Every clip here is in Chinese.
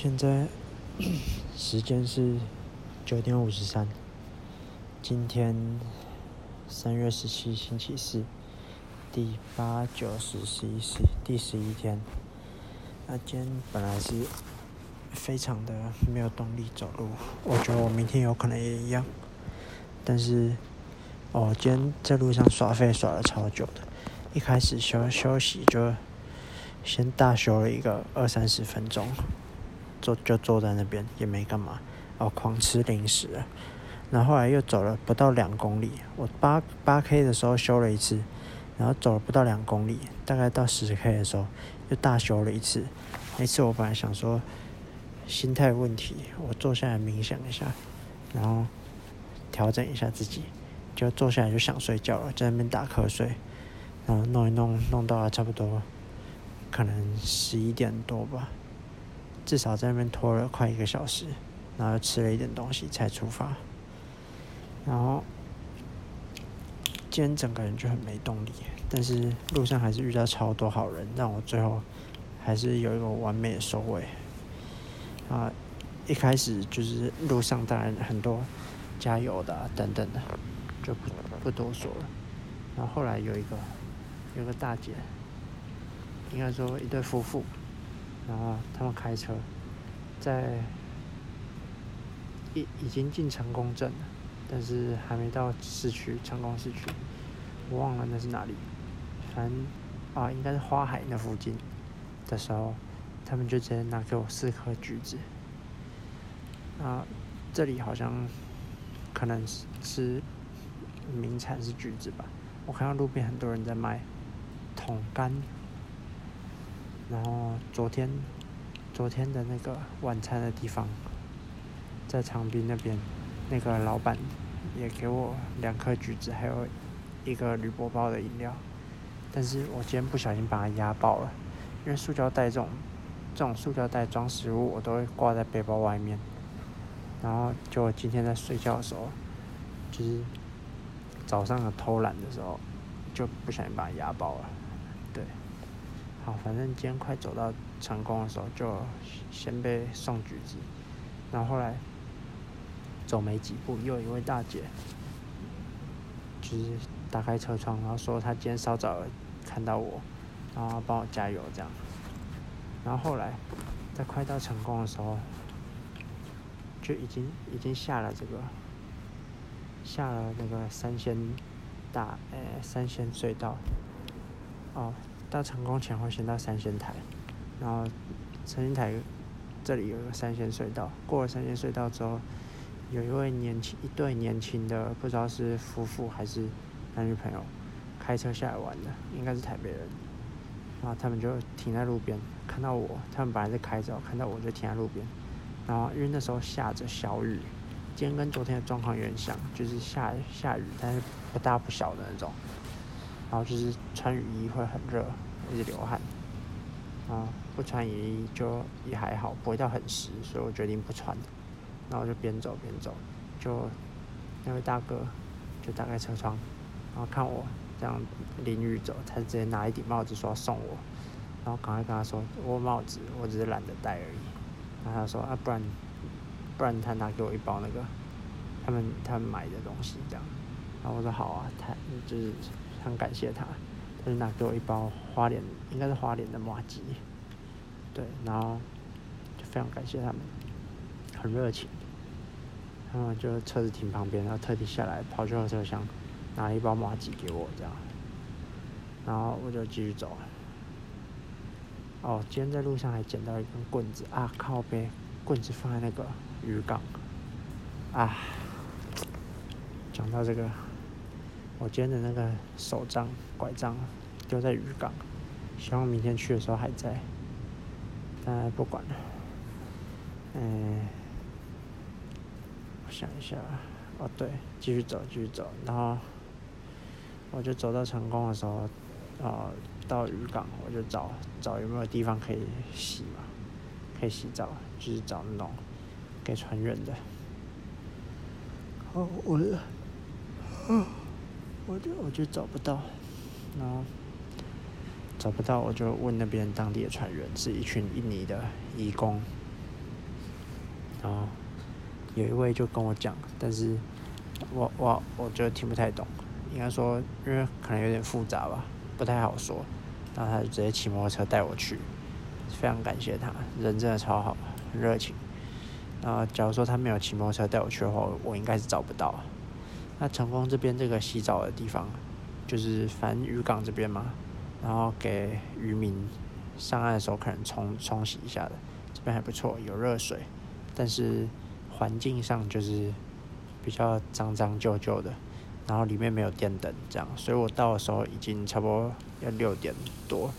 现在时间是九点五十三，今天三月十七星期四，第八、九、十、十一、十第十一天。那今天本来是非常的没有动力走路，我觉得我明天有可能也一样。但是，哦，今天在路上耍废耍了超久的，一开始休休息就先大休了一个二三十分钟。坐就坐在那边也没干嘛，哦，狂吃零食，然后后来又走了不到两公里，我八八 K 的时候修了一次，然后走了不到两公里，大概到十 K 的时候又大修了一次。那次我本来想说心态问题，我坐下来冥想一下，然后调整一下自己，就坐下来就想睡觉了，在那边打瞌睡，然后弄一弄弄到了差不多可能十一点多吧。至少在那边拖了快一个小时，然后吃了一点东西才出发。然后今天整个人就很没动力，但是路上还是遇到超多好人，让我最后还是有一个完美的收尾。啊，一开始就是路上当然很多加油的等等的，就不不多说了。然后后来有一个有个大姐，应该说一对夫妇。然后他们开车，在已已经进成功镇了，但是还没到市区成功市区，我忘了那是哪里，反正啊应该是花海那附近的时候，他们就直接拿给我四颗橘子。啊，这里好像可能是是名产是橘子吧，我看到路边很多人在卖桶柑。然后昨天，昨天的那个晚餐的地方，在长滨那边，那个老板也给我两颗橘子，还有一个铝箔包的饮料。但是我今天不小心把它压爆了，因为塑胶袋这种这种塑胶袋装食物，我都会挂在背包外面。然后就今天在睡觉的时候，就是早上的偷懒的时候，就不小心把它压爆了，反正今天快走到成功的时候，就先被送橘子，然后后来走没几步，又一位大姐，就是打开车窗，然后说她今天稍早看到我，然后帮我加油这样。然后后来在快到成功的时候，就已经已经下了这个下了那个三仙大诶三仙隧道，哦。到成功前会先到三仙台，然后三仙台这里有个三仙隧道，过了三仙隧道之后，有一位年轻一对年轻的不知道是夫妇还是男女朋友，开车下来玩的，应该是台北人，然后他们就停在路边，看到我，他们本来是开着，看到我就停在路边，然后因为那时候下着小雨，今天跟昨天的状况有点像，就是下下雨，但是不大不小的那种。然后就是穿雨衣会很热，一直流汗。啊，不穿雨衣就也还好，不会到很湿，所以我决定不穿。然后就边走边走，就那位大哥就打开车窗，然后看我这样淋雨走，他直接拿一顶帽子说要送我。然后赶快跟他说，我帽子我只是懒得戴而已。然后他说啊，不然不然他拿给我一包那个他们他们买的东西这样。然后我说好啊，他就是。很感谢他，他就拿给我一包花莲，应该是花莲的麻吉，对，然后就非常感谢他们，很热情，他们就车子停旁边，然后特地下来跑去后车厢拿一包麻吉给我这样，然后我就继续走。哦，今天在路上还捡到一根棍子啊，靠背，棍子放在那个渔港，啊，讲到这个。我今天的那个手杖、拐杖丢在渔港，希望明天去的时候还在。但不管了，嗯，我想一下，哦对，继续走，继续走，然后我就走到成功的时候，啊，到渔港我就找找有没有地方可以洗嘛，可以洗澡，就是找那种给船员的。哦，我，啊。我就我就找不到，然后找不到，我就问那边当地的船员，是一群印尼的义工，然后有一位就跟我讲，但是我我我觉得听不太懂，应该说因为可能有点复杂吧，不太好说。然后他就直接骑摩托车带我去，非常感谢他，人真的超好，很热情。然后假如说他没有骑摩托车带我去的话，我应该是找不到。那成功这边这个洗澡的地方，就是反渔港这边嘛，然后给渔民上岸的时候可能冲冲洗一下的，这边还不错，有热水，但是环境上就是比较脏脏旧旧的。然后里面没有电灯，这样，所以我到的时候已经差不多要六点多，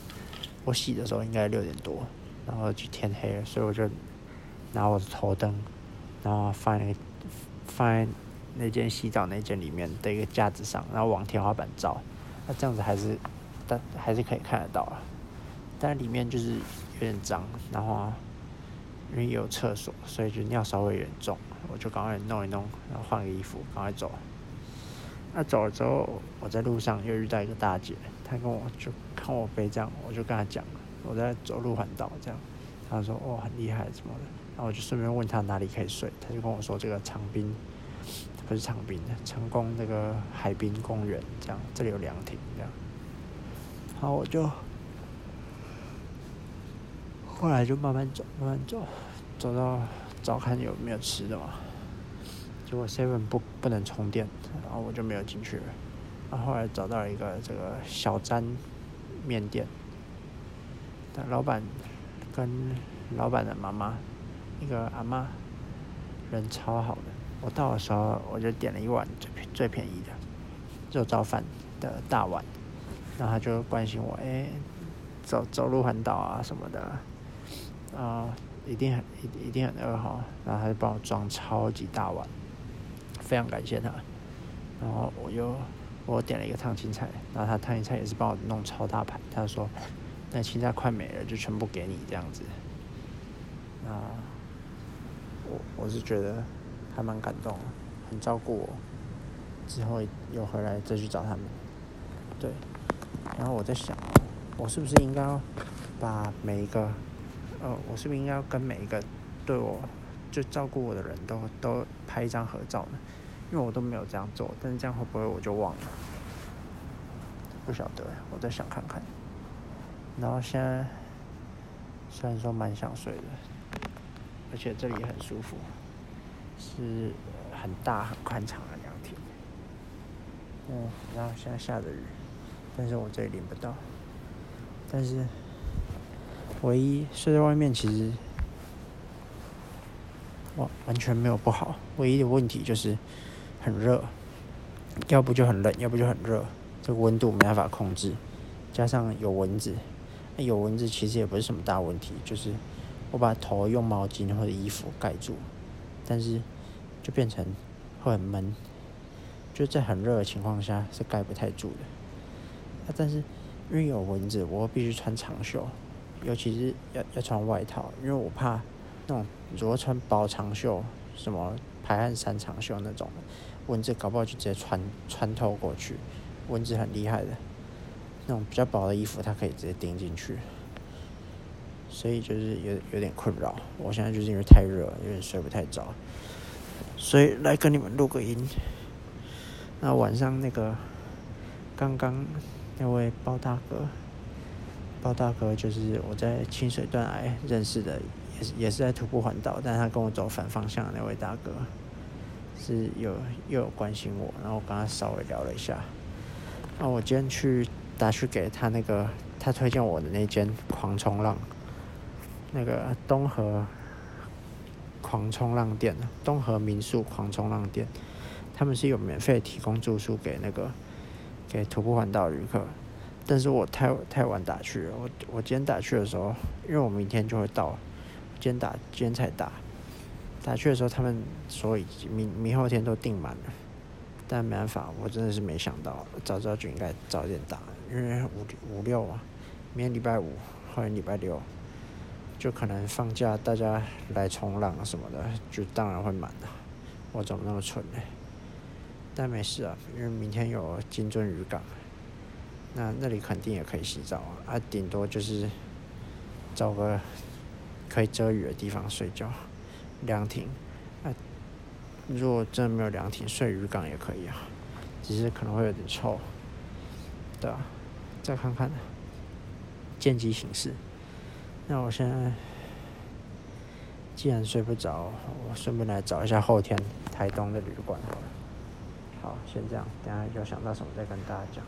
我洗的时候应该六点多，然后就天黑了，所以我就拿我的头灯，然后放在放那间洗澡那间里面的一个架子上，然后往天花板照，那这样子还是但还是可以看得到啊，但里面就是有点脏，然后因为有厕所，所以就尿稍微有点重，我就赶快弄一弄，然后换个衣服，赶快走。那走了之后，我在路上又遇到一个大姐，她跟我就看我背这样，我就跟她讲，我在走路环岛这样，她说哦很厉害什么的，然后我就顺便问她哪里可以睡，她就跟我说这个长滨，不是长滨的成功那个海滨公园这样，这里有凉亭这样，好我就后来就慢慢走慢慢走，走到找看有没有吃的嘛。结果 Seven 不不能充电，然后我就没有进去了。然后后来找到了一个这个小詹面店，但老板跟老板的妈妈，一个阿妈，人超好的。我到的时候我就点了一碗最最便宜的肉燥饭的大碗，然后他就关心我，哎，走走路环岛啊什么的，啊，一定很一一定很饿哈，然后他就帮我装超级大碗。非常感谢他，然后我又我点了一个烫青菜，然后他烫青菜也是帮我弄超大盘，他说那青菜快没了，就全部给你这样子。那我我是觉得还蛮感动，很照顾我，之后又回来再去找他们。对，然后我在想，我是不是应该要把每一个，呃，我是不是应该要跟每一个对我就照顾我的人都都拍一张合照呢？因为我都没有这样做，但是这样会不会我就忘了？不晓得，我再想看看。然后现在虽然说蛮想睡的，而且这里很舒服，是很大很宽敞的凉亭。嗯，然后现在下着雨，但是我这里淋不到。但是唯一睡在外面其实完完全没有不好，唯一的问题就是。很热，要不就很冷，要不就很热，这个温度没办法控制，加上有蚊子，那有蚊子其实也不是什么大问题，就是我把头用毛巾或者衣服盖住，但是就变成会很闷，就在很热的情况下是盖不太住的。啊，但是因为有蚊子，我必须穿长袖，尤其是要要穿外套，因为我怕那种如果穿薄长袖什么。排汗衫长袖那种，蚊子搞不好就直接穿穿透过去，蚊子很厉害的，那种比较薄的衣服它可以直接钉进去，所以就是有有点困扰。我现在就是因为太热，有点睡不太着，所以来跟你们录个音。那晚上那个刚刚那位包大哥，包大哥就是我在清水断崖认识的。也是也是在徒步环岛，但他跟我走反方向的那位大哥，是有又有关心我，然后我跟他稍微聊了一下。那我今天去打去给他那个他推荐我的那间狂冲浪，那个东河狂冲浪店，东河民宿狂冲浪店，他们是有免费提供住宿给那个给徒步环岛旅客，但是我太太晚打去了，我我今天打去的时候，因为我明天就会到。今天打，今天才打。打去的时候，他们说已经明明后天都订满了，但没办法，我真的是没想到，早知道就应该早点打，因为五五六啊，明天礼拜五，后天礼拜六，就可能放假，大家来冲浪啊什么的，就当然会满的。我怎么那么蠢呢？但没事啊，因为明天有金樽渔港，那那里肯定也可以洗澡啊，啊，顶多就是找个。可以遮雨的地方睡觉，凉亭。啊，如果真的没有凉亭，睡渔港也可以啊，只是可能会有点臭。对啊，再看看，见机行事。那我现在既然睡不着，我顺便来找一下后天台东的旅馆好了。好，先这样，等下有想到什么再跟大家讲。